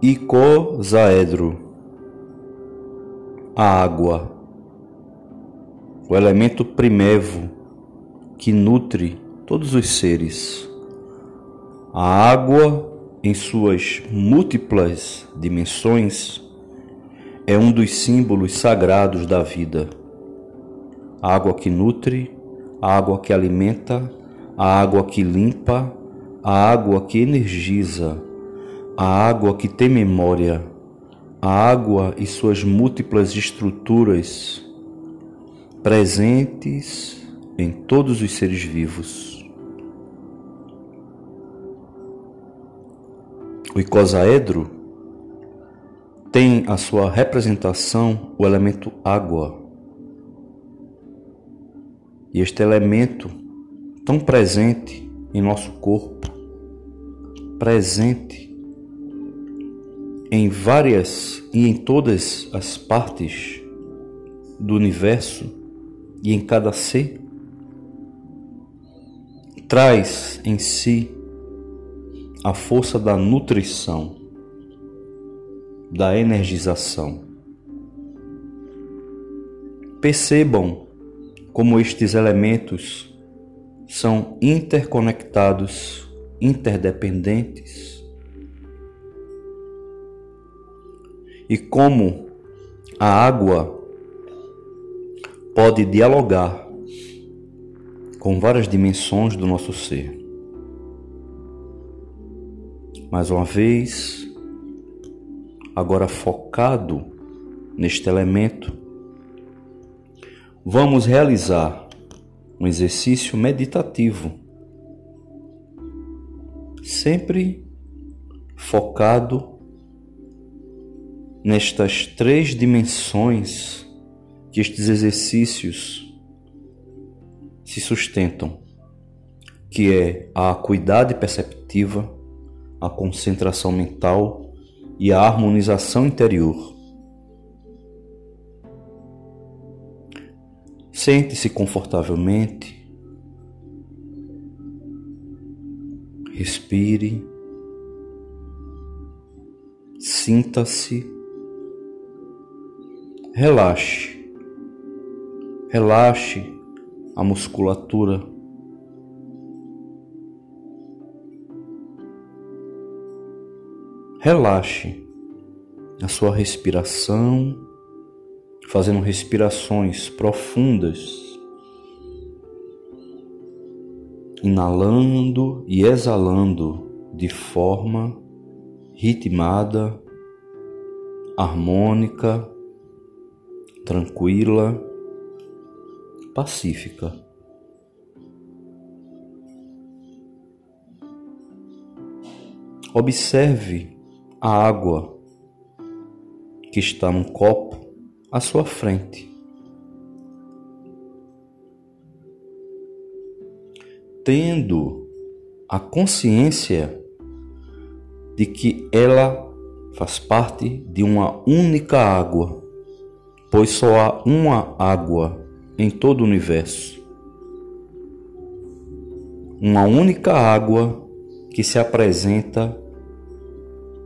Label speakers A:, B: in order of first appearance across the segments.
A: Icosaedro, a água, o elemento primevo que nutre todos os seres. A água, em suas múltiplas dimensões, é um dos símbolos sagrados da vida. A água que nutre, a água que alimenta, a água que limpa, a água que energiza, a água que tem memória, a água e suas múltiplas estruturas presentes em todos os seres vivos. O icosaedro tem a sua representação o elemento água. E este elemento tão presente em nosso corpo, presente em várias e em todas as partes do universo e em cada ser, traz em si a força da nutrição, da energização. Percebam como estes elementos são interconectados, interdependentes e como a água pode dialogar com várias dimensões do nosso ser. Mais uma vez, agora focado neste elemento, vamos realizar um exercício meditativo, sempre focado nestas três dimensões que estes exercícios se sustentam, que é a acuidade perceptiva, a concentração mental e a harmonização interior. Sente-se confortavelmente. Respire. Sinta-se Relaxe. Relaxe a musculatura. Relaxe a sua respiração, fazendo respirações profundas, inalando e exalando de forma ritmada, harmônica tranquila, pacífica. Observe a água que está num copo à sua frente. Tendo a consciência de que ela faz parte de uma única água pois só há uma água em todo o universo. Uma única água que se apresenta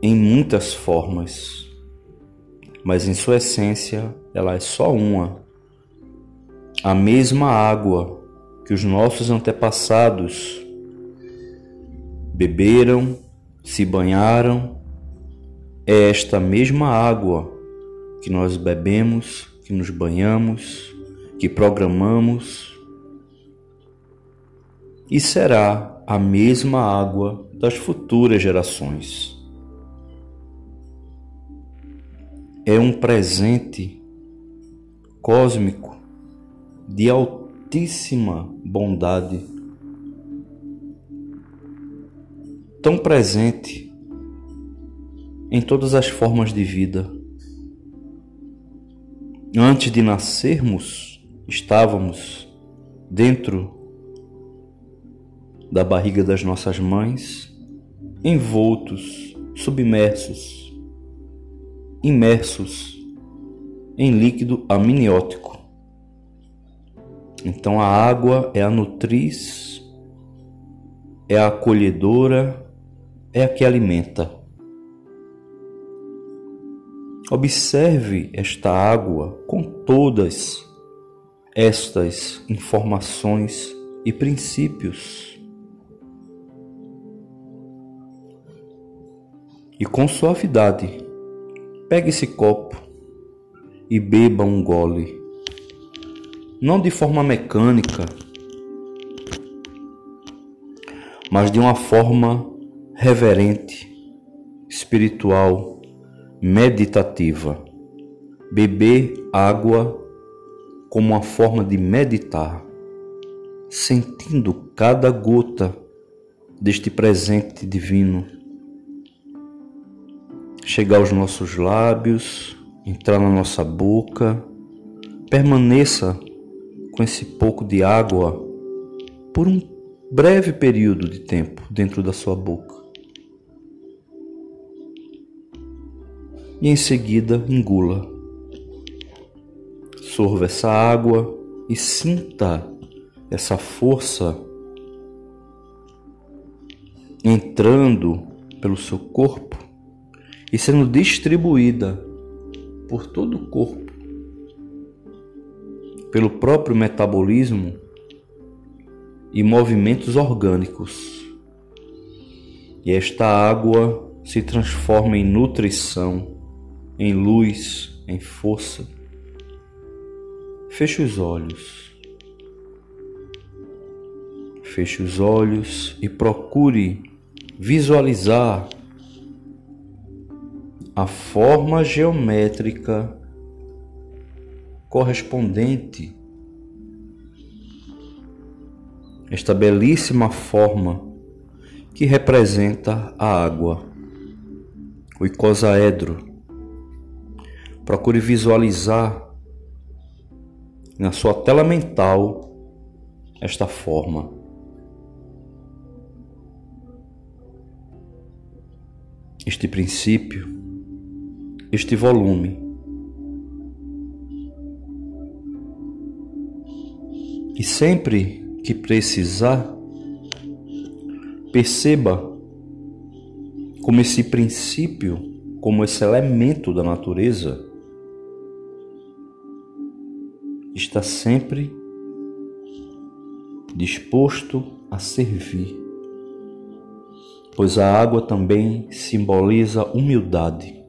A: em muitas formas, mas em sua essência ela é só uma. A mesma água que os nossos antepassados beberam, se banharam, é esta mesma água que nós bebemos, que nos banhamos, que programamos, e será a mesma água das futuras gerações. É um presente cósmico de altíssima bondade, tão presente em todas as formas de vida Antes de nascermos, estávamos dentro da barriga das nossas mães, envoltos, submersos, imersos em líquido amniótico. Então a água é a nutriz, é a acolhedora, é a que alimenta. Observe esta água com todas estas informações e princípios. E com suavidade, pegue esse copo e beba um gole. Não de forma mecânica, mas de uma forma reverente, espiritual, meditativa. Beber água como uma forma de meditar, sentindo cada gota deste presente divino chegar aos nossos lábios, entrar na nossa boca. Permaneça com esse pouco de água por um breve período de tempo dentro da sua boca. E em seguida engula. Sorva essa água e sinta essa força entrando pelo seu corpo e sendo distribuída por todo o corpo, pelo próprio metabolismo e movimentos orgânicos. E esta água se transforma em nutrição, em luz, em força. Feche os olhos. Feche os olhos e procure visualizar a forma geométrica correspondente esta belíssima forma que representa a água, o icosaedro. Procure visualizar na sua tela mental esta forma. Este princípio, este volume. E sempre que precisar, perceba como esse princípio, como esse elemento da natureza, está sempre disposto a servir, pois a água também simboliza humildade.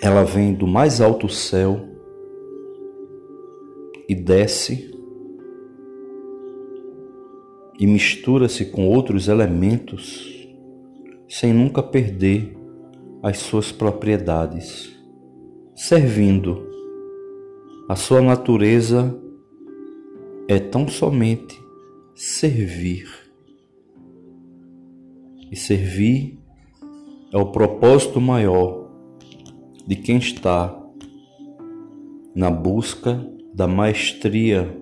A: Ela vem do mais alto céu e desce e mistura-se com outros elementos sem nunca perder as suas propriedades, servindo. A sua natureza é tão somente servir. E servir é o propósito maior de quem está na busca da maestria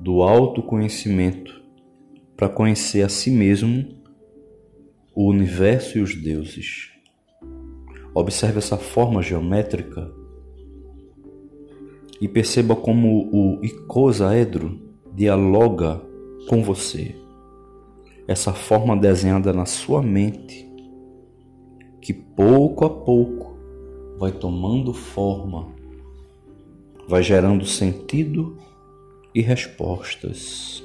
A: do autoconhecimento para conhecer a si mesmo, o universo e os deuses. Observe essa forma geométrica e perceba como o icosaedro dialoga com você. Essa forma desenhada na sua mente, que pouco a pouco vai tomando forma vai gerando sentido e respostas.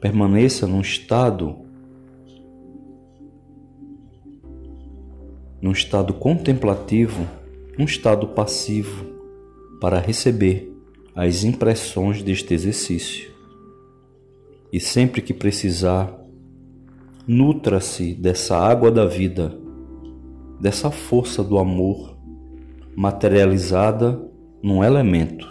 A: Permaneça num estado num estado contemplativo, um estado passivo para receber as impressões deste exercício. E sempre que precisar, nutra-se dessa água da vida, dessa força do amor materializada num elemento.